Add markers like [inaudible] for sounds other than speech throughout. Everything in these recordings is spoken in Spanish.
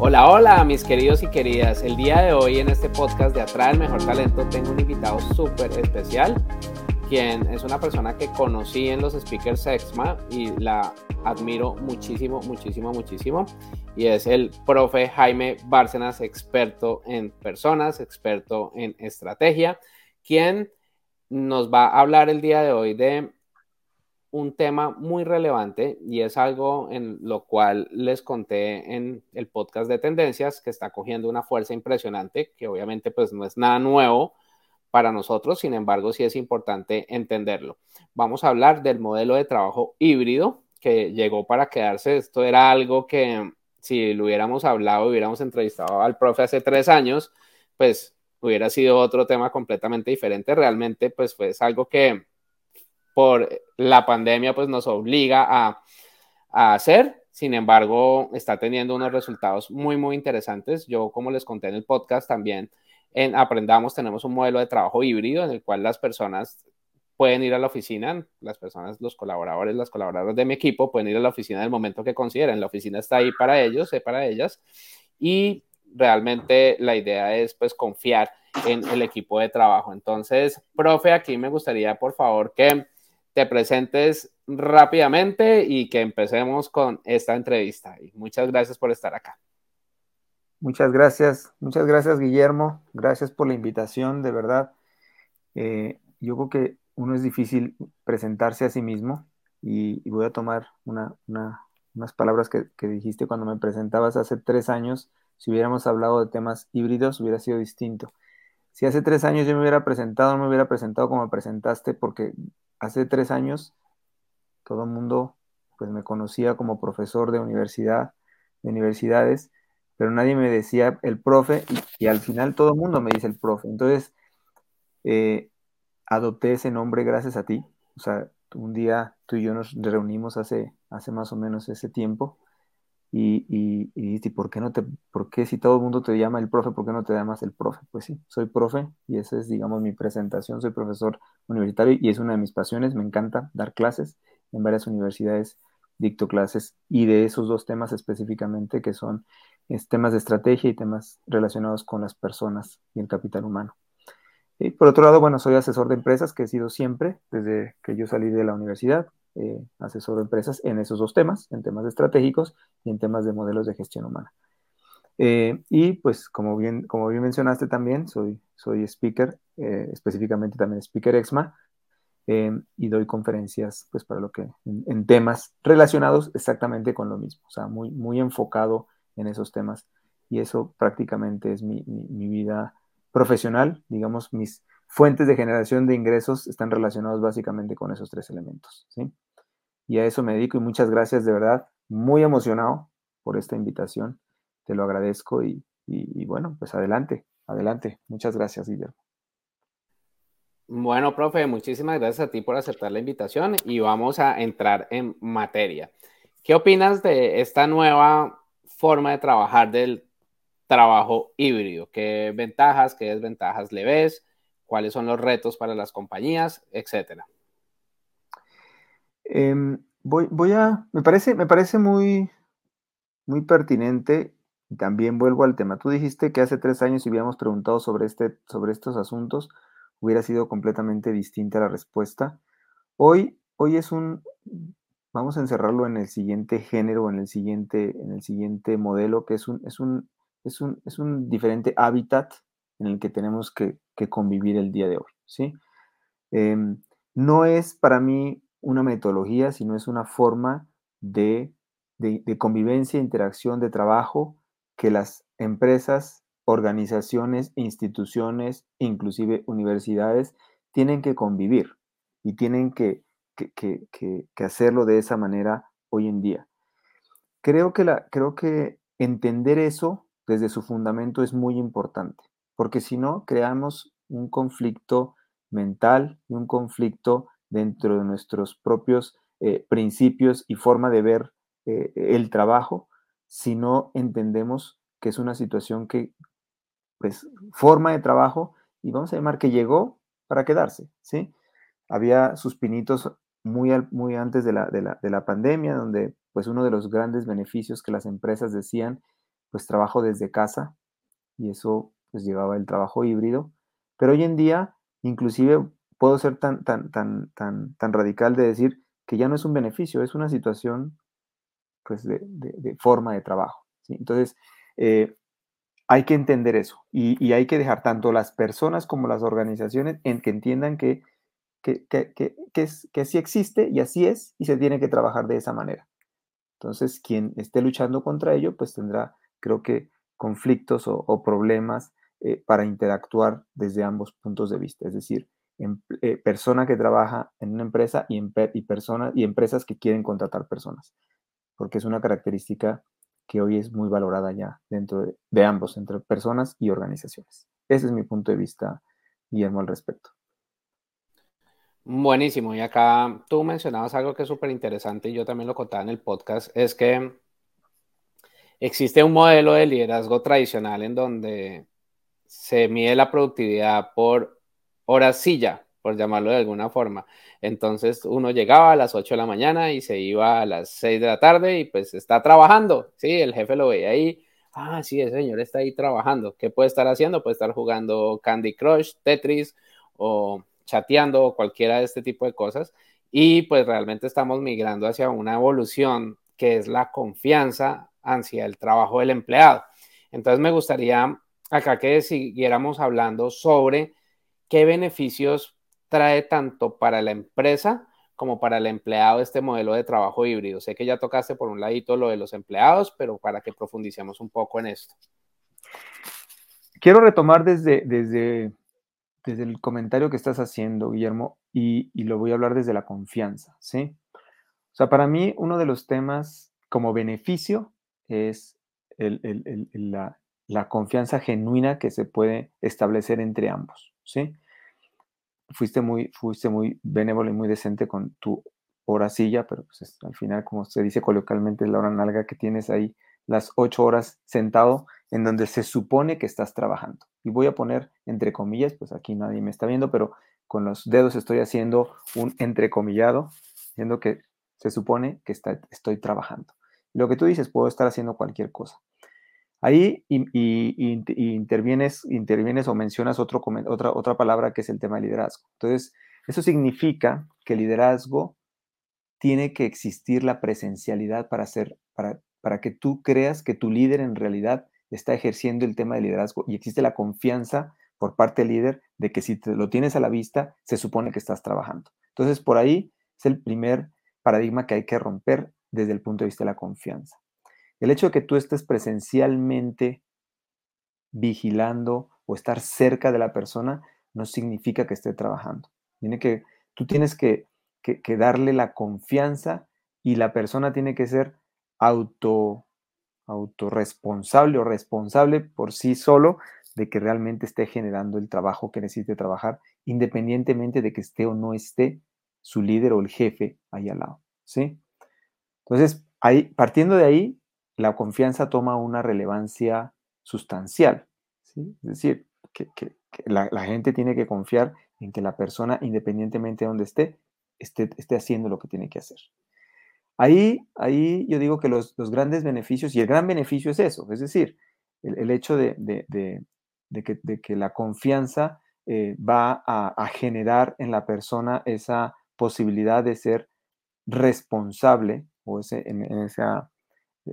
Hola, hola, mis queridos y queridas. El día de hoy en este podcast de Atrae el Mejor Talento tengo un invitado súper especial, quien es una persona que conocí en los speakers EXMA y la admiro muchísimo, muchísimo, muchísimo. Y es el profe Jaime Bárcenas, experto en personas, experto en estrategia, quien nos va a hablar el día de hoy de un tema muy relevante y es algo en lo cual les conté en el podcast de tendencias que está cogiendo una fuerza impresionante, que obviamente pues no es nada nuevo para nosotros, sin embargo sí es importante entenderlo. Vamos a hablar del modelo de trabajo híbrido que llegó para quedarse. Esto era algo que si lo hubiéramos hablado, hubiéramos entrevistado al profe hace tres años, pues hubiera sido otro tema completamente diferente. Realmente pues fue algo que por la pandemia pues nos obliga a, hacer. Sin embargo, está teniendo unos resultados muy, muy interesantes. Yo, como les conté en el podcast, también en Aprendamos tenemos un modelo de trabajo híbrido en el cual las personas pueden ir a la oficina, las personas, los colaboradores, las colaboradoras de mi equipo pueden ir a la oficina en el momento que consideren. La oficina está ahí para ellos, y para ellas. Y realmente la idea es pues confiar en el equipo de trabajo. Entonces, profe, aquí me gustaría por favor que te presentes rápidamente y que empecemos con esta entrevista. Y muchas gracias por estar acá. Muchas gracias, muchas gracias Guillermo, gracias por la invitación, de verdad. Eh, yo creo que uno es difícil presentarse a sí mismo y, voy a tomar unas palabras que, que, dijiste cuando me presentabas hace tres años. Si hubiéramos hablado de temas híbridos, hubiera sido distinto. Si hace tres años yo me hubiera presentado, no me hubiera presentado como me presentaste, porque hace tres años todo el mundo pues me conocía como profesor de universidad, de universidades, pero nadie me decía el profe y, al final todo el mundo me dice el profe. Entonces, eh, adopté ese nombre gracias a ti. O sea, un día tú y yo nos reunimos hace, hace más o menos ese tiempo y, y, y, ¿por qué no te, por qué si todo el mundo te llama el profe, por qué no te llamas el profe? Pues sí, soy profe y esa es, digamos, mi presentación, soy profesor universitario y es una de mis pasiones, me encanta dar clases en varias universidades, dicto clases y de esos dos temas específicamente que son temas de estrategia y temas relacionados con las personas y el capital humano. Y por otro lado, bueno, soy asesor de empresas que he sido siempre desde que yo salí de la universidad, eh, asesoro empresas en esos dos temas, en temas estratégicos y en temas de modelos de gestión humana. Eh, y pues como bien, como bien mencionaste también, soy, soy speaker, eh, específicamente también speaker EXMA, y doy conferencias pues para lo que, en, temas relacionados exactamente con lo mismo, o sea, muy, muy enfocado en esos temas. Y eso prácticamente es mi, mi, mi vida profesional, digamos, mis fuentes de generación de ingresos están relacionados básicamente con esos tres elementos, ¿sí? Y a eso me dedico y muchas gracias, de verdad, muy emocionado por esta invitación, te lo agradezco y, bueno, pues adelante, adelante. Muchas gracias, Guillermo. Bueno, profe, muchísimas gracias a ti por aceptar la invitación y vamos a entrar en materia. ¿Qué opinas de esta nueva forma de trabajar del trabajo híbrido? ¿Qué ventajas, qué desventajas le ves? ¿Cuáles son los retos para las compañías, etcétera? Em, voy, voy a, me parece, me parece muy, muy pertinente y también vuelvo al tema. Tú dijiste que hace tres años si hubiéramos preguntado sobre, este, sobre estos asuntos, hubiera sido completamente distinta la respuesta. Hoy, hoy es un, vamos a encerrarlo en el siguiente género, en el siguiente, en el siguiente modelo, que es un, es un, es un, es un diferente hábitat en el que tenemos que, convivir el día de hoy, ¿sí? Em, no es para mí una metodología, sino es una forma de, de, convivencia, interacción, de trabajo que las empresas, organizaciones, instituciones, inclusive universidades, tienen que convivir y tienen que, que, hacerlo de esa manera hoy en día. Creo que, la, creo que entender eso desde su fundamento es muy importante, porque si no, creamos un conflicto mental y un conflicto dentro de nuestros propios eh, principios y forma de ver eh, el trabajo, si no entendemos que es una situación que, pues, forma de trabajo, y vamos a llamar que llegó para quedarse, ¿sí? Había sus pinitos muy, muy antes de la, de, la, de la pandemia, donde, pues, uno de los grandes beneficios que las empresas decían, pues, trabajo desde casa, y eso, pues, llevaba el trabajo híbrido, pero hoy en día, inclusive, puedo ser tan, tan, tan, tan, tan radical de decir que ya no es un beneficio, es una situación pues, de, forma de trabajo. Entonces, eh, hay que entender eso y, hay que dejar tanto las personas como las organizaciones en que entiendan que, que, que, es, que así existe y así es y se tiene que trabajar de esa manera. Entonces, quien esté luchando contra ello, pues tendrá, creo que, conflictos o, problemas eh, para interactuar desde ambos puntos de vista. Es decir, eh, persona que trabaja en una empresa y, y, personas, y empresas que quieren contratar personas, porque es una característica que hoy es muy valorada ya dentro de, ambos, entre personas y organizaciones. Ese es mi punto de vista, Guillermo, al respecto. Buenísimo. Y acá tú mencionabas algo que es súper interesante y yo también lo contaba en el podcast, es que existe un modelo de liderazgo tradicional en donde se mide la productividad por hora silla, por llamarlo de alguna forma. Entonces uno llegaba a las 8 de la mañana y se iba a las 6 de la tarde y pues está trabajando, ¿sí? El jefe lo veía ahí, ah, sí, el señor está ahí trabajando. ¿Qué puede estar haciendo? Puede estar jugando Candy Crush, Tetris o chateando o cualquiera de este tipo de cosas. Y pues realmente estamos migrando hacia una evolución que es la confianza hacia el trabajo del empleado. Entonces me gustaría acá que siguiéramos hablando sobre ¿qué beneficios trae tanto para la empresa como para el empleado este modelo de trabajo híbrido? Sé que ya tocaste por un ladito lo de los empleados, pero para que profundicemos un poco en esto. Quiero retomar desde, desde, desde el comentario que estás haciendo, Guillermo, y, lo voy a hablar desde la confianza, ¿sí? O sea, para mí uno de los temas como beneficio es la, la confianza genuina que se puede establecer entre ambos. ¿Sí? Fuiste muy, fuiste muy benévolo y muy decente con tu hora silla, pero pues al final, como se dice coloquialmente, es la hora nalga que tienes ahí las ocho horas sentado en donde se supone que estás trabajando. Y voy a poner entre comillas, pues aquí nadie me está viendo, pero con los dedos estoy haciendo un entrecomillado, diciendo que se supone que está, estoy trabajando. Lo que tú dices, puedo estar haciendo cualquier cosa. Ahí intervienes, intervienes o mencionas otra, palabra que es el tema de liderazgo. Entonces, eso significa que el liderazgo tiene que existir la presencialidad para, hacer, para, para que tú creas que tu líder en realidad está ejerciendo el tema de liderazgo y existe la confianza por parte del líder de que si lo tienes a la vista, se supone que estás trabajando. Entonces, por ahí es el primer paradigma que hay que romper desde el punto de vista de la confianza. El hecho de que tú estés presencialmente vigilando o estar cerca de la persona no significa que esté trabajando. Tiene que, tú tienes que, darle la confianza y la persona tiene que ser auto, autorresponsable o responsable por sí solo de que realmente esté generando el trabajo que necesite trabajar, independientemente de que esté o no esté su líder o el jefe ahí al lado. ¿sí? Entonces, ahí, partiendo de ahí, la confianza toma una relevancia sustancial. Es decir, que, la, gente tiene que confiar en que la persona, independientemente de donde esté, esté, esté haciendo lo que tiene que hacer. Ahí, ahí yo digo que los, grandes beneficios, y el gran beneficio es eso, es decir, el, hecho de, que, la confianza eh, va a, generar en la persona esa posibilidad de ser responsable o ese, en, esa,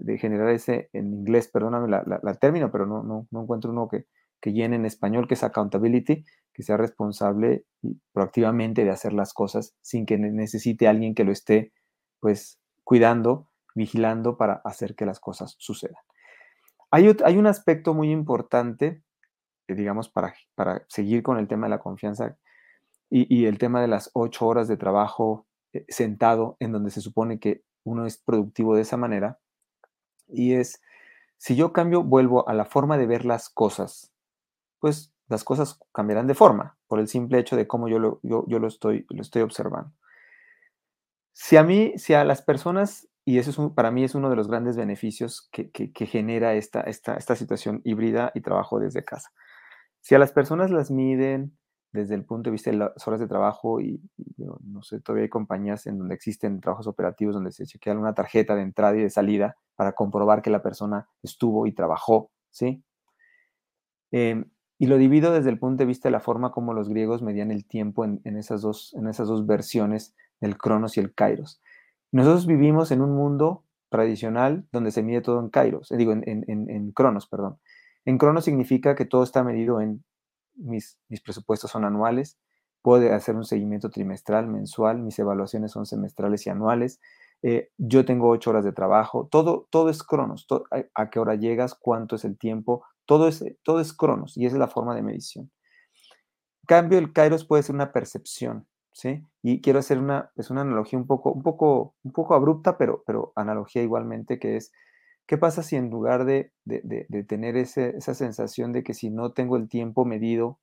de generar ese, en inglés, perdóname la, la, término, pero no, no, no, encuentro uno que, que llene en español, que es accountability, que sea responsable proactivamente de hacer las cosas sin que necesite alguien que lo esté, pues, cuidando, vigilando para hacer que las cosas sucedan. Hay, hay un aspecto muy importante, eh, digamos, para, para seguir con el tema de la confianza y, y el tema de las ocho horas de trabajo eh, sentado en donde se supone que uno es productivo de esa manera, y es Si yo cambio, vuelvo a la forma de ver las cosas, pues las cosas cambiarán de forma por el simple hecho de cómo yo lo, yo, lo, estoy, lo estoy observando. Si a mí, si a las personas, y eso es para mí es uno de los grandes beneficios que, que, genera esta, esta, esta situación híbrida y trabajo desde casa. Si a las personas las miden desde el punto de vista de las horas de trabajo y, no sé, todavía hay compañías en donde existen trabajos operativos donde se chequea una tarjeta de entrada y de salida para comprobar que la persona estuvo y trabajó, ¿sí? Em, y lo divido desde el punto de vista de la forma como los griegos medían el tiempo en, esas, dos, en esas dos versiones del Cronos y el Kairos. Nosotros vivimos en un mundo tradicional donde se mide todo en Kairos, eh, digo, en, en, Cronos, perdón. En Cronos significa que todo está medido en mis, mis presupuestos son anuales, puedo hacer un seguimiento trimestral, mensual, mis evaluaciones son semestrales y anuales, eh, yo tengo ocho horas de trabajo, todo, todo es cronos, a, qué hora llegas, cuánto es el tiempo, todo es, todo es cronos y esa es la forma de medición. En cambio, el kairos puede ser una percepción, ¿sí? Y quiero hacer una, es una analogía un poco, un poco, un poco abrupta, pero, pero analogía igualmente, que es, ¿qué pasa si en lugar de, tener esa sensación de que si no tengo el tiempo medido,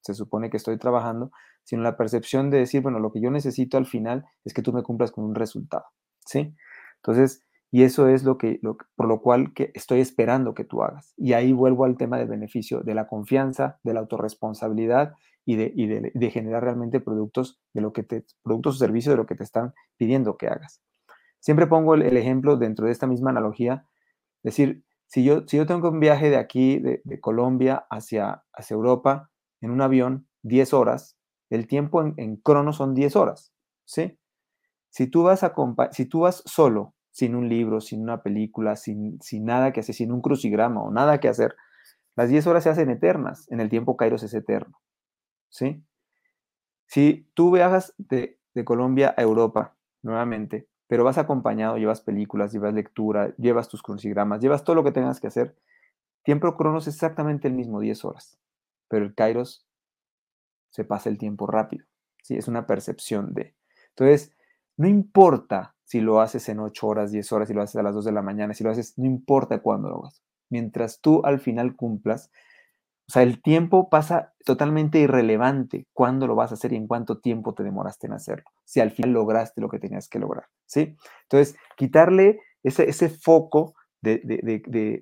se supone que estoy trabajando, sino la percepción de decir, bueno, lo que yo necesito al final es que tú me cumplas con un resultado. ¿sí? Entonces, y eso es lo que, por lo cual que estoy esperando que tú hagas. Y ahí vuelvo al tema del beneficio, de la confianza, de la autorresponsabilidad y de, de, generar realmente productos de lo que te, productos o servicios de lo que te están pidiendo que hagas. Siempre pongo el, ejemplo dentro de esta misma analogía, decir, si yo, si yo tengo un viaje de aquí, de, Colombia hacia, hacia Europa, en un avión, 10 horas, el tiempo en, en crono son 10 horas, ¿sí? Si tú vas, a si tú vas solo, sin un libro, sin una película, sin, sin nada que hacer, sin un crucigrama o nada que hacer, las 10 horas se hacen eternas. En el tiempo Kairos es eterno. ¿Sí? Si tú viajas de, de Colombia a Europa, nuevamente, pero vas acompañado, llevas películas, llevas lectura, llevas tus crucigramas, llevas todo lo que tengas que hacer, tiempo cronos es exactamente el mismo, 10 horas, pero el Kairos se pasa el tiempo rápido, ¿sí? Es una percepción de... Entonces, no importa si lo haces en 8 horas, 10 horas, si lo haces a las 2 de la mañana, si lo haces, no importa cuándo lo hagas. Mientras tú al final cumplas, o sea, el tiempo pasa totalmente irrelevante cuándo lo vas a hacer y en cuánto tiempo te demoraste en hacerlo, si al final lograste lo que tenías que lograr, ¿sí? Entonces, quitarle ese, ese foco de,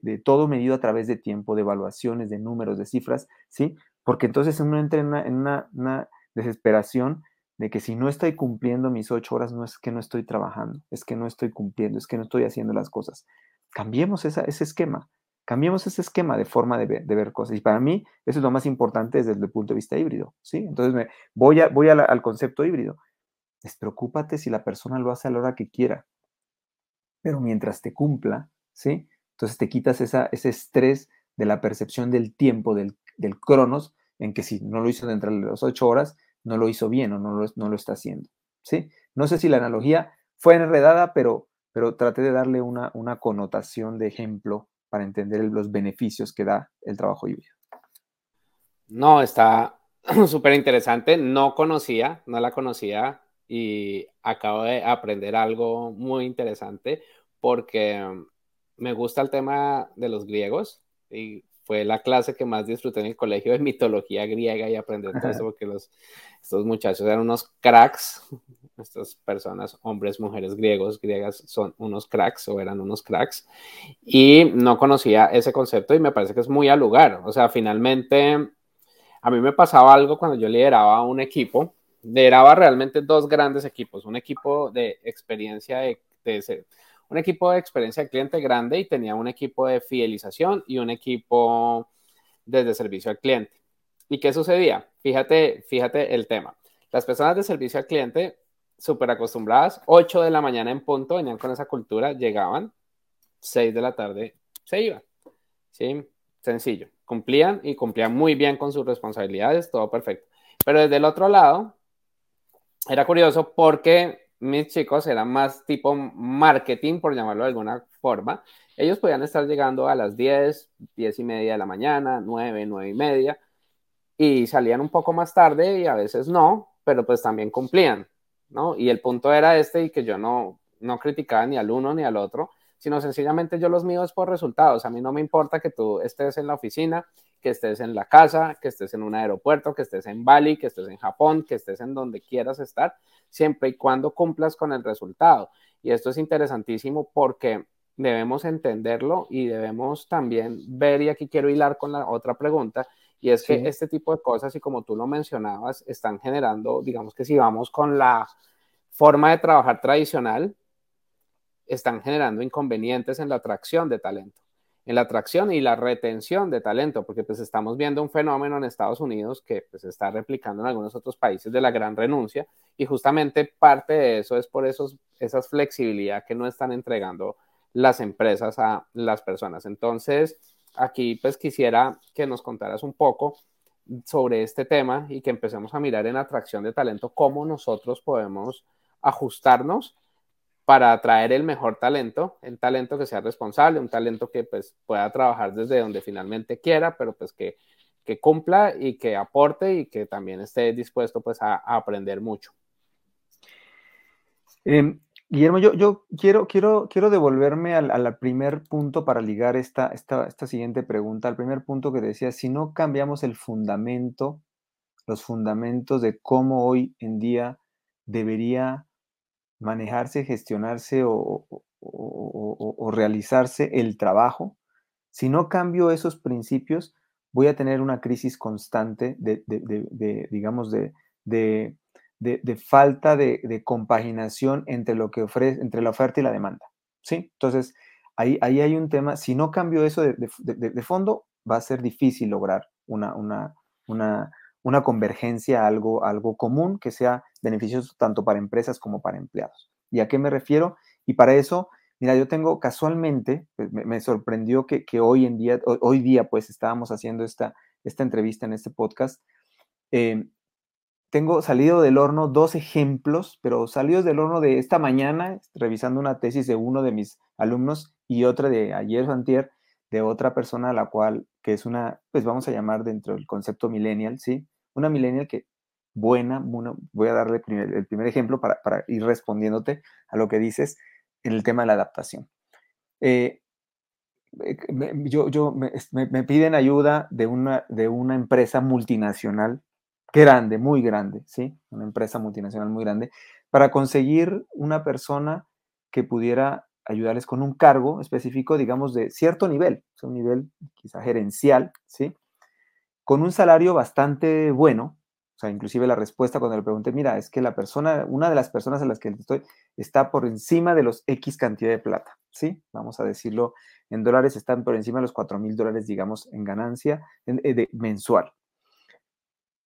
de, todo medido a través de tiempo, de evaluaciones, de números, de cifras, ¿sí? Porque entonces uno entra en una, una desesperación de que si no estoy cumpliendo mis ocho horas, no es que no estoy trabajando, es que no estoy cumpliendo, es que no estoy haciendo las cosas. Cambiemos ese esquema, cambiemos ese esquema de forma de ver, cosas. Y para mí, eso es lo más importante desde el punto de vista híbrido, ¿sí? Entonces, me, voy, a, voy al concepto híbrido. Despreocúpate si la persona lo hace a la hora que quiera, pero mientras te cumpla, ¿sí? Entonces te quitas esa, ese estrés de la percepción del tiempo, del, del cronos, en que si no lo hizo dentro de las ocho horas, no lo hizo bien o no lo, no lo está haciendo. ¿sí? No sé si la analogía fue enredada, pero, pero traté de darle una, una connotación de ejemplo para entender los beneficios que da el trabajo híbrido. No, está [clears throat] súper interesante. No conocía, no la conocía y acabo de aprender algo muy interesante porque me gusta el tema de los griegos y fue la clase que más disfruté en el colegio de mitología griega y aprender todo eso porque los, estos muchachos eran unos cracks, estas personas, hombres, mujeres griegos, griegas, son unos cracks o eran unos cracks y no conocía ese concepto y me parece que es muy al lugar. O sea, finalmente a mí me pasaba algo cuando yo lideraba un equipo, lideraba realmente dos grandes equipos, un equipo de experiencia de, de un equipo de experiencia de cliente grande y tenía un equipo de fidelización y un equipo desde servicio al cliente. ¿Y qué sucedía? Fíjate, fíjate el tema. Las personas de servicio al cliente, súper acostumbradas, 8 de la mañana en punto, venían con esa cultura, llegaban, 6 de la tarde se iban. ¿Sí? Sencillo. Cumplían y cumplían muy bien con sus responsabilidades, todo perfecto. Pero desde el otro lado, era curioso porque mis chicos eran más tipo marketing, por llamarlo de alguna forma. Ellos podían estar llegando a las 10, 10 y media de la mañana, 9, 9 y media, y salían un poco más tarde y a veces no, pero pues también cumplían, ¿no? Y el punto era este y que yo no, no criticaba ni al uno ni al otro, sino sencillamente yo los míos por resultados. A mí no me importa que tú estés en la oficina, que estés en la casa, que estés en un aeropuerto, que estés en Bali, que estés en Japón, que estés en donde quieras estar, siempre y cuando cumplas con el resultado. Y esto es interesantísimo porque debemos entenderlo y debemos también ver, y aquí quiero hilar con la otra pregunta, y es que este tipo de cosas, y como tú lo mencionabas, están generando, digamos que si vamos con la forma de trabajar tradicional, están generando inconvenientes en la atracción de talento, en la atracción y la retención de talento, porque pues estamos viendo un fenómeno en Estados Unidos que pues está replicando en algunos otros países de la gran renuncia y justamente parte de eso es por esos, esas flexibilidad que no están entregando las empresas a las personas. Entonces, aquí pues quisiera que nos contaras un poco sobre este tema y que empecemos a mirar en atracción de talento cómo nosotros podemos ajustarnos para atraer el mejor talento, el talento que sea responsable, un talento que pues pueda trabajar desde donde finalmente quiera, pero pues que, que cumpla y que aporte y que también esté dispuesto pues a, aprender mucho. Em, Guillermo, yo, quiero, devolverme al, primer punto para ligar esta, siguiente pregunta, al primer punto que decía, si no cambiamos el fundamento, los fundamentos de cómo hoy en día debería manejarse, gestionarse o, realizarse el trabajo, si no cambio esos principios, voy a tener una crisis constante de, digamos, de, falta de, compaginación entre lo que ofrece, entre la oferta y la demanda. ¿Sí? Entonces, ahí, ahí hay un tema, si no cambio eso de, fondo, va a ser difícil lograr una, una, una, una convergencia, algo, algo común que sea beneficioso tanto para empresas como para empleados. ¿Y a qué me refiero? Y para eso, mira, yo tengo casualmente, pues, me, sorprendió que, hoy en día, hoy día pues estábamos haciendo esta, esta entrevista en este podcast. Eh, tengo salido del horno dos ejemplos, pero salidos del horno de esta mañana, revisando una tesis de uno de mis alumnos y otra de ayer o de otra persona a la cual, que es una, pues vamos a llamar dentro del concepto millennial, ¿sí? Una millennial que buena, voy a darle el primer ejemplo para, ir respondiéndote a lo que dices en el tema de la adaptación. Eh, eh, yo, yo me, piden ayuda de una, de una empresa multinacional grande, muy grande, ¿sí? Una empresa multinacional muy grande, para conseguir una persona que pudiera ayudarles con un cargo específico, digamos, de cierto nivel, un nivel quizá gerencial, ¿sí? Con un salario bastante bueno, o sea, inclusive la respuesta cuando le pregunté, mira, es que la persona, una de las personas a las que estoy, está por encima de los X cantidad de plata, ¿sí? Vamos a decirlo en dólares, están por encima de los 4 mil dólares, digamos, en ganancia eh, de, mensual.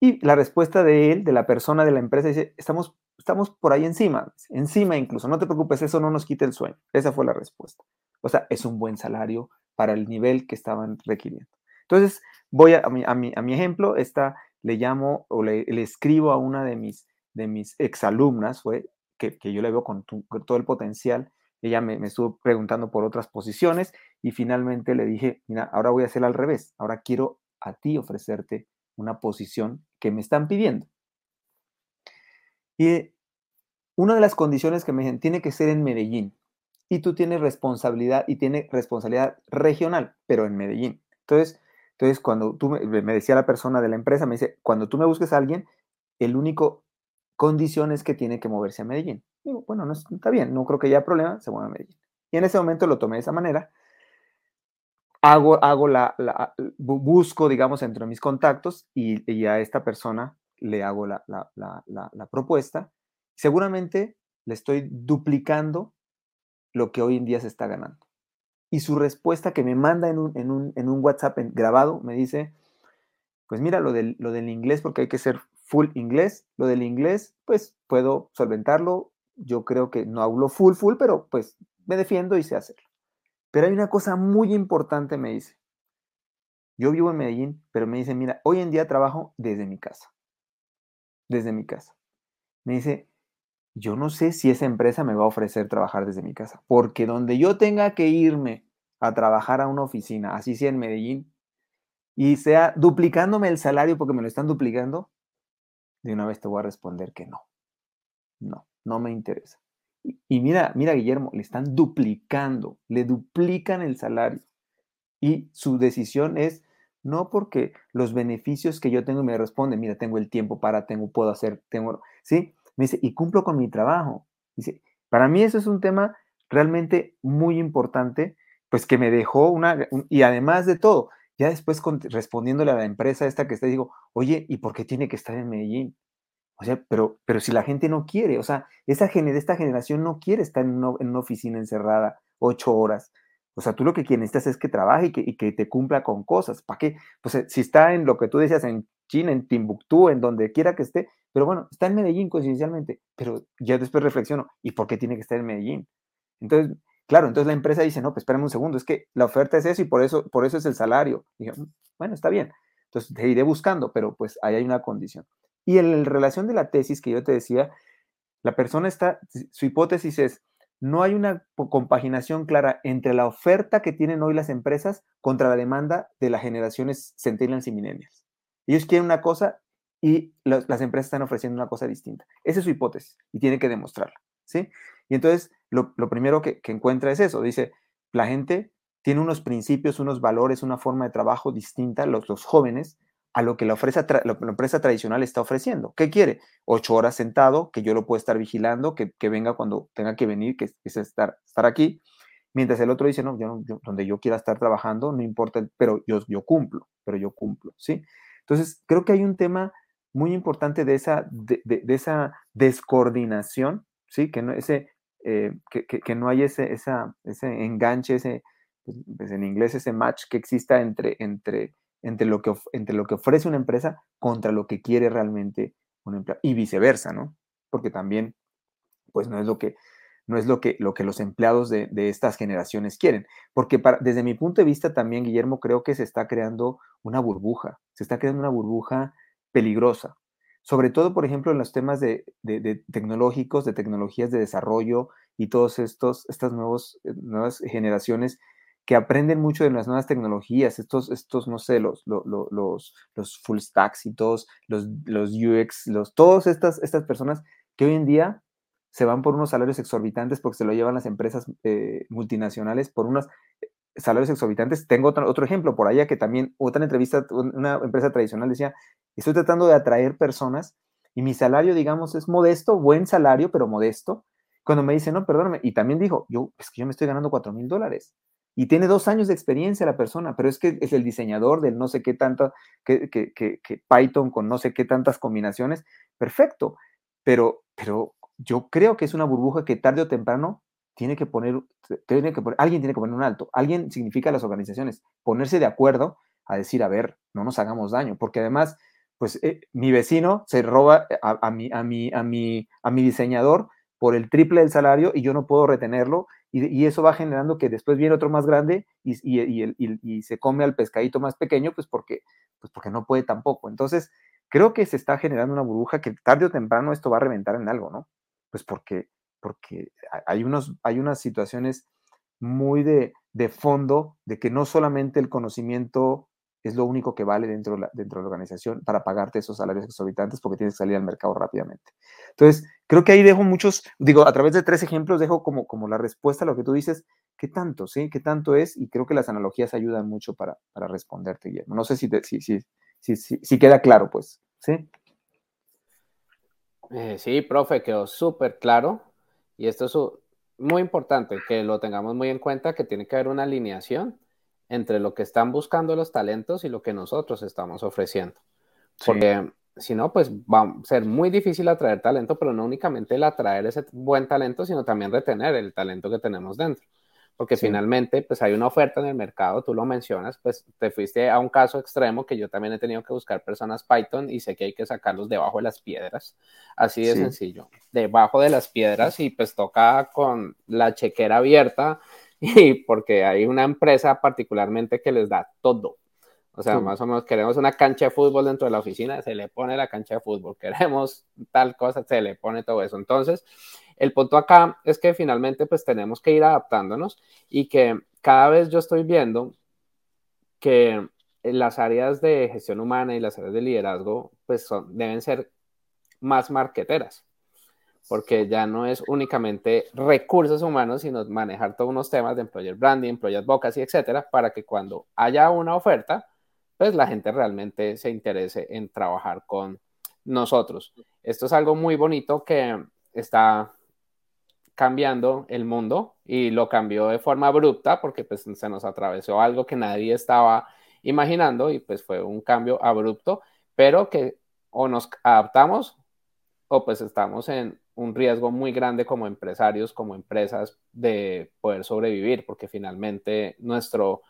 Y la respuesta de él, de la persona de la empresa, dice, estamos estamos por ahí encima, encima incluso, no te preocupes, eso no nos quita el sueño. Esa fue la respuesta. O sea, es un buen salario para el nivel que estaban requiriendo. Entonces, voy a, mi, a, mi, ejemplo, esta le llamo o le, escribo a una de mis, de mis exalumnas, fue, que, yo le veo con, todo el potencial. Ella me, me, estuvo preguntando por otras posiciones y finalmente le dije, mira, ahora voy a hacer al revés. Ahora quiero a ti ofrecerte una posición que me están pidiendo. Y una de las condiciones que me dicen tiene que ser en Medellín. Y tú tienes responsabilidad y tiene responsabilidad regional, pero en Medellín. Entonces, entonces cuando tú me, decía la persona de la empresa, me dice, cuando tú me busques a alguien, el único condición es que tiene que moverse a Medellín. Bueno, no está bien, no creo que haya problema, se mueve a Medellín. Y en ese momento lo tomé de esa manera. Hago, hago la, busco, digamos, entre mis contactos y, a esta persona le hago la, propuesta, seguramente le estoy duplicando lo que hoy en día se está ganando. Y su respuesta que me manda en un, en un, WhatsApp grabado me dice, pues mira, lo del, lo del inglés, porque hay que ser full inglés, lo del inglés, pues puedo solventarlo. Yo creo que no hablo full, full, pero pues me defiendo y sé hacerlo. Pero hay una cosa muy importante, me dice. Yo vivo en Medellín, pero me dice, mira, hoy en día trabajo desde mi casa desde mi casa. Me dice, yo no sé si esa empresa me va a ofrecer trabajar desde mi casa, porque donde yo tenga que irme a trabajar a una oficina, así sea en Medellín, y sea duplicándome el salario porque me lo están duplicando, de una vez te voy a responder que no. No, no me interesa. Y, mira, mira, Guillermo, le están duplicando, le duplican el salario. Y su decisión es no porque los beneficios que yo tengo me responden, mira, tengo el tiempo para, tengo, puedo hacer, tengo, ¿sí? Me dice, y cumplo con mi trabajo. Dice, para mí eso es un tema realmente muy importante, pues que me dejó una, y además de todo, ya después respondiéndole a la empresa esta que está, digo, oye, ¿y por qué tiene que estar en Medellín? O sea, pero, pero si la gente no quiere, o sea, esa esta generación no quiere estar en una, oficina encerrada ocho horas. O sea, tú lo que necesitas es que trabaje y que, te cumpla con cosas. ¿Para qué? Pues eh, si está en lo que tú decías, en China, en Timbuktu, en donde quiera que esté, pero bueno, está en Medellín coincidencialmente, pero ya después reflexiono, ¿y por qué tiene que estar en Medellín? Entonces, claro, entonces la empresa dice, no, pues espérame un segundo, es que la oferta es eso y por eso, por eso es el salario. Y mm, bueno, está bien. Entonces te iré buscando, pero pues ahí hay una condición. Y en relación de la tesis que yo te decía, la persona está, su hipótesis es, no hay una compaginación clara entre la oferta que tienen hoy las empresas contra la demanda de las generaciones centennials y millennials. Ellos quieren una cosa y las empresas están ofreciendo una cosa distinta. Esa es su hipótesis y tiene que demostrarla, ¿sí? Y entonces lo, primero que, encuentra es eso, dice, la gente tiene unos principios, unos valores, una forma de trabajo distinta, los, los jóvenes, a lo que la, la, empresa tradicional está ofreciendo. ¿Qué quiere? Ocho horas sentado, que yo lo pueda estar vigilando, que, venga cuando tenga que venir, que, es estar, estar aquí. Mientras el otro dice, no, yo, donde yo quiera estar trabajando, no importa, pero yo, yo cumplo, pero yo cumplo, ¿sí? Entonces, creo que hay un tema muy importante de esa, de, esa descoordinación, ¿sí? Que no, ese, eh, que, no hay ese, esa, ese enganche, ese, pues, en inglés, ese match que exista entre, entre entre lo, que, entre lo que ofrece una empresa contra lo que quiere realmente un empleado y viceversa, ¿no? Porque también, pues no es lo que, no es lo que, lo que los empleados de, estas generaciones quieren. Porque desde mi punto de vista también, Guillermo, creo que se está creando una burbuja, se está creando una burbuja peligrosa. Sobre todo, por ejemplo, en los temas de, de tecnológicos, de tecnologías de desarrollo y estos, estas nuevas generaciones que aprenden mucho de las nuevas tecnologías, estos, estos no sé, los, los, los, full stacks y todos, los, los UX, los, todas estas, estas personas que hoy en día se van por unos salarios exorbitantes porque se lo llevan las empresas eh, multinacionales por unos eh, salarios exorbitantes. Tengo otro, ejemplo por allá que también, otra entrevista, una empresa tradicional decía, estoy tratando de atraer personas y mi salario, digamos, es modesto, buen salario, pero modesto. Cuando me dice, no, perdóname, y también dijo, yo, es que yo me estoy ganando cuatro mil dólares y tiene dos años de experiencia la persona, pero es que es el diseñador del no sé qué tanto, que, Python con no sé qué tantas combinaciones, perfecto, pero, pero yo creo que es una burbuja que tarde o temprano tiene que poner, tiene que poner, alguien tiene que poner un alto, alguien significa las organizaciones, ponerse de acuerdo a decir, a ver, no nos hagamos daño, porque además, pues eh, mi vecino se roba a, a, mi, a, mi, a, mi, a mi diseñador por el triple del salario y yo no puedo retenerlo y, eso va generando que después viene otro más grande y, y, se come al pescadito más pequeño, pues porque, pues porque no puede tampoco. Entonces, creo que se está generando una burbuja que tarde o temprano esto va a reventar en algo, ¿no? Pues porque, porque hay, unos, hay unas situaciones muy de, de fondo de que no solamente el conocimiento es lo único que vale dentro de, la, dentro de la organización para pagarte esos salarios exorbitantes porque tienes que salir al mercado rápidamente. Entonces, creo que ahí dejo muchos, digo, a través de tres ejemplos dejo como, como la respuesta a lo que tú dices, ¿qué tanto, sí? ¿Qué tanto es? Y creo que las analogías ayudan mucho para, para responderte, Guillermo. No sé si, si, si, si, queda claro, pues, ¿sí? Eh, sí, profe, quedó súper claro. Y esto es muy importante que lo tengamos muy en cuenta, que tiene que haber una alineación entre lo que están buscando los talentos y lo que nosotros estamos ofreciendo. Porque si no, pues va a ser muy difícil atraer talento, pero no únicamente el atraer ese buen talento, sino también retener el talento que tenemos dentro. Porque finalmente, pues hay una oferta en el mercado, tú lo mencionas, pues te fuiste a un caso extremo que yo también he tenido que buscar personas Python y sé que hay que sacarlos debajo de las piedras, así de sencillo, debajo de las piedras y pues toca con la chequera abierta [laughs] y porque hay una empresa particularmente que les da todo. O sea, más o menos queremos una cancha de fútbol dentro de la oficina, se le pone la cancha de fútbol. Queremos tal cosa, se le pone todo eso. Entonces, el punto acá es que finalmente pues tenemos que ir adaptándonos y que cada vez yo estoy viendo que las áreas de gestión humana y las áreas de liderazgo pues son, deben ser más marqueteras porque ya no es únicamente recursos humanos, sino manejar todos unos temas de employer branding, employer advocacy, etcétera, para que cuando haya una oferta, pues la gente realmente se interese en trabajar con nosotros. Esto es algo muy bonito que está cambiando el mundo y lo cambió de forma abrupta porque pues se nos atravesó algo que nadie estaba imaginando y pues fue un cambio abrupto, pero que o nos adaptamos o pues estamos en un riesgo muy grande como empresarios, como empresas de poder sobrevivir, porque finalmente nuestro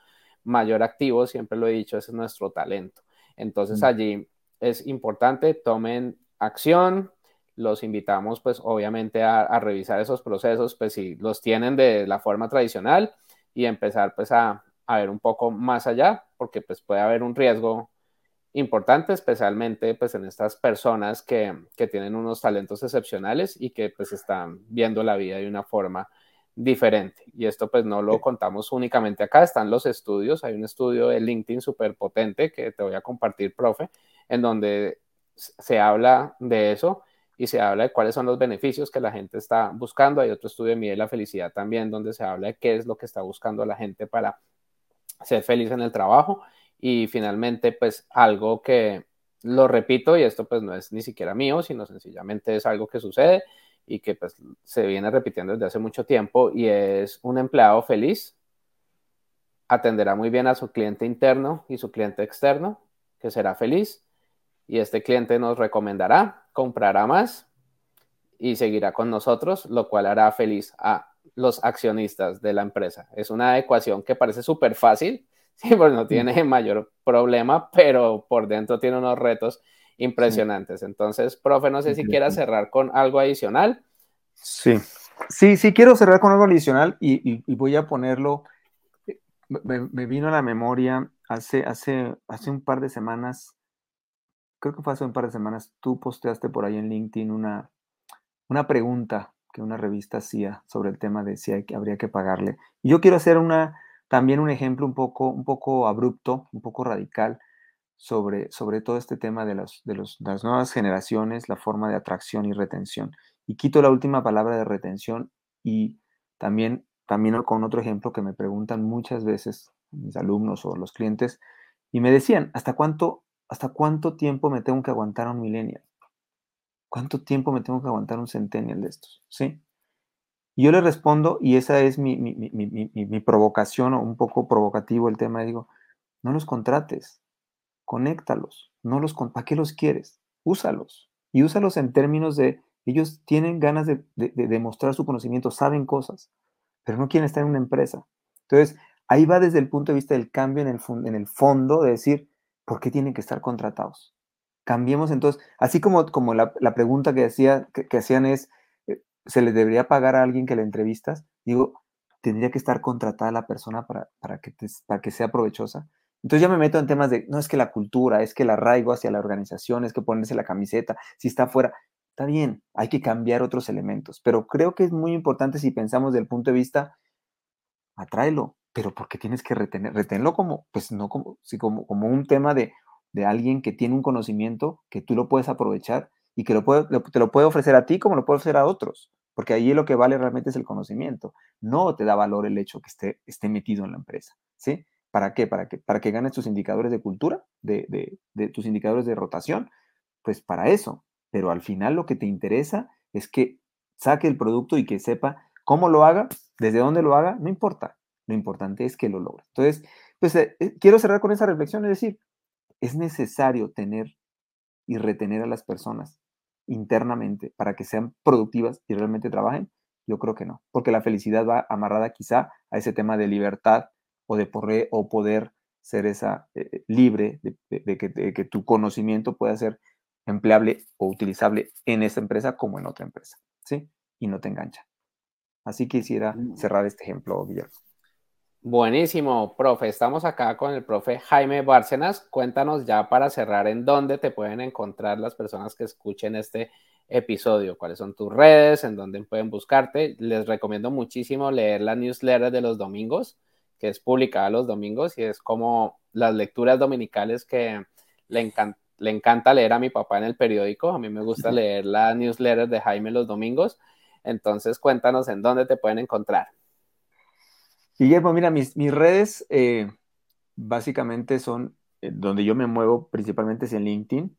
mayor activo, siempre lo he dicho, es nuestro talento. Entonces mm. allí es importante, tomen acción, los invitamos pues obviamente a, revisar esos procesos, pues si los tienen de la forma tradicional y empezar pues a, a ver un poco más allá, porque pues puede haber un riesgo importante, especialmente pues en estas personas que, que, tienen unos talentos excepcionales y que pues están viendo la vida de una forma diferente. Y esto pues no lo contamos únicamente acá, están los estudios, hay un estudio de LinkedIn súper potente que te voy a compartir, profe, en donde se habla de eso y se habla de cuáles son los beneficios que la gente está buscando. Hay otro estudio de Mide la Felicidad también, donde se habla de qué es lo que está buscando la gente para ser feliz en el trabajo y finalmente, pues algo que lo repito, y esto pues no es ni siquiera mío, sino sencillamente es algo que sucede y que pues se viene repitiendo desde hace mucho tiempo y es un empleado feliz atenderá muy bien a su cliente interno y su cliente externo, que será feliz, y este cliente nos recomendará, comprará más y seguirá con nosotros, lo cual hará feliz a los accionistas de la empresa. Es una ecuación que parece súper fácil, [laughs] Sí, pues no tiene mayor problema, pero por dentro tiene unos retos impresionantes. Entonces, profe, no sé si quiera cerrar con algo adicional. Sí, sí, sí, quiero cerrar con algo adicional y, voy a ponerlo, me, vino a la memoria hace, hace, hace un par de semanas, creo que fue hace un par de semanas, tú posteaste por ahí en LinkedIn una, una pregunta que una revista hacía sobre el tema de si hay, habría que pagarle. Y yo quiero hacer una, también un ejemplo un poco, un poco abrupto, un poco radical sobre, sobre todo este tema de, los, de, los, las nuevas generaciones, la forma de atracción y retención. Y quito la última palabra de retención y también, también con otro ejemplo que me preguntan muchas veces mis alumnos o los clientes y me decían, ¿hasta cuánto, hasta cuánto tiempo me tengo que aguantar un millennial? ¿Cuánto tiempo me tengo que aguantar un centennial de estos? ¿Sí? Y yo le respondo, y esa es mi, mi, provocación o un poco provocativo el tema, digo, no los contrates, conéctalos, no los, ¿para qué los quieres? Úsalos. Y úsalos en términos de, ellos tienen ganas de, demostrar su conocimiento, saben cosas, pero no quieren estar en una empresa. Entonces, ahí va desde el punto de vista del cambio en el, en el fondo de decir, ¿por qué tienen que estar contratados? Cambiemos entonces, así como, como la, pregunta que, hacía, que hacían es, se le debería pagar a alguien que le entrevistas, digo, tendría que estar contratada la persona para, para, que, para que sea provechosa. Entonces ya me meto en temas de, no es que la cultura, es que el arraigo hacia la organización, es que ponerse la camiseta, si está fuera, está bien, hay que cambiar otros elementos, pero creo que es muy importante si pensamos del punto de vista, atráelo, pero porque tienes que retener, retenerlo como, pues no como, sí, como, como un tema de, de alguien que tiene un conocimiento que tú lo puedes aprovechar y que lo puede, te lo puede ofrecer a ti como lo puede ofrecer a otros, porque ahí lo que vale realmente es el conocimiento, no te da valor el hecho que esté, esté metido en la empresa, ¿sí? ¿Para qué? Para que, para que ganes tus indicadores de cultura, de, tus indicadores de rotación, pues para eso, pero al final lo que te interesa es que saque el producto y que sepa cómo lo haga, desde dónde lo haga, no importa, lo importante es que lo logre. Entonces, pues eh, eh, quiero cerrar con esa reflexión, es decir, es necesario tener y retener a las personas internamente para que sean productivas y realmente trabajen? Yo creo que no, porque la felicidad va amarrada quizá a ese tema de libertad o de poder, o poder ser esa eh, eh, libre de, que, tu conocimiento pueda ser empleable o utilizable en esa empresa como en otra empresa, ¿sí? Y no te engancha. Así quisiera mm. cerrar este ejemplo, Guillermo. Buenísimo, profe. Estamos acá con el profe Jaime Bárcenas. Cuéntanos ya para cerrar en dónde te pueden encontrar las personas que escuchen este episodio, cuáles son tus redes, en dónde pueden buscarte. Les recomiendo muchísimo leer la newsletter de los domingos, que es publicada los domingos y es como las lecturas dominicales que le le encanta leer a mi papá en el periódico, a mí me gusta leer la newsletter de Jaime los domingos, entonces cuéntanos en dónde te pueden encontrar. Guillermo, mira, mis, mis redes eh, básicamente son eh, donde yo me muevo principalmente es en LinkedIn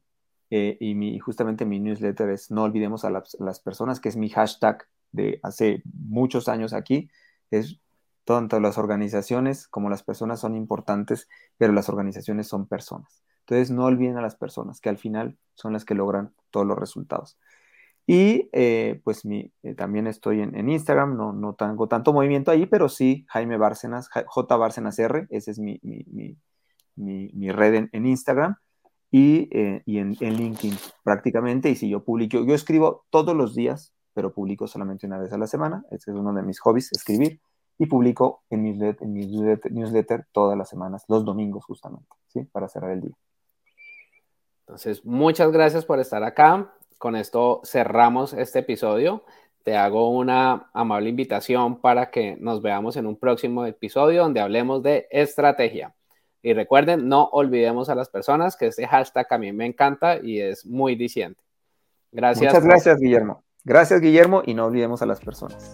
eh, y mi, justamente mi newsletter es No olvidemos a las, las, personas, que es mi hashtag de hace muchos años aquí. Es tanto las organizaciones como las personas son importantes, pero las organizaciones son personas. Entonces no olviden a las personas, que al final son las que logran todos los resultados. Y eh, pues eh, también estoy en, Instagram, no, no tengo tanto movimiento ahí, pero sí Jaime Bárcenas, J Bárcenas R, esa es mi, mi, mi, mi red en, Instagram y, eh, y en, LinkedIn prácticamente. Y si yo publico, yo escribo todos los días, pero publico solamente una vez a la semana, ese es uno de mis hobbies, escribir y publico en mi, en mi newsletter, todas las semanas, los domingos justamente, ¿sí? Para cerrar el día. Entonces, muchas gracias por estar acá. Con esto cerramos este episodio. Te hago una amable invitación para que nos veamos en un próximo episodio donde hablemos de estrategia. Y recuerden, no olvidemos a las personas que este hashtag a mí me encanta y es muy diciente. Gracias. Muchas gracias, Guillermo. Gracias, Guillermo, y no olvidemos a las personas.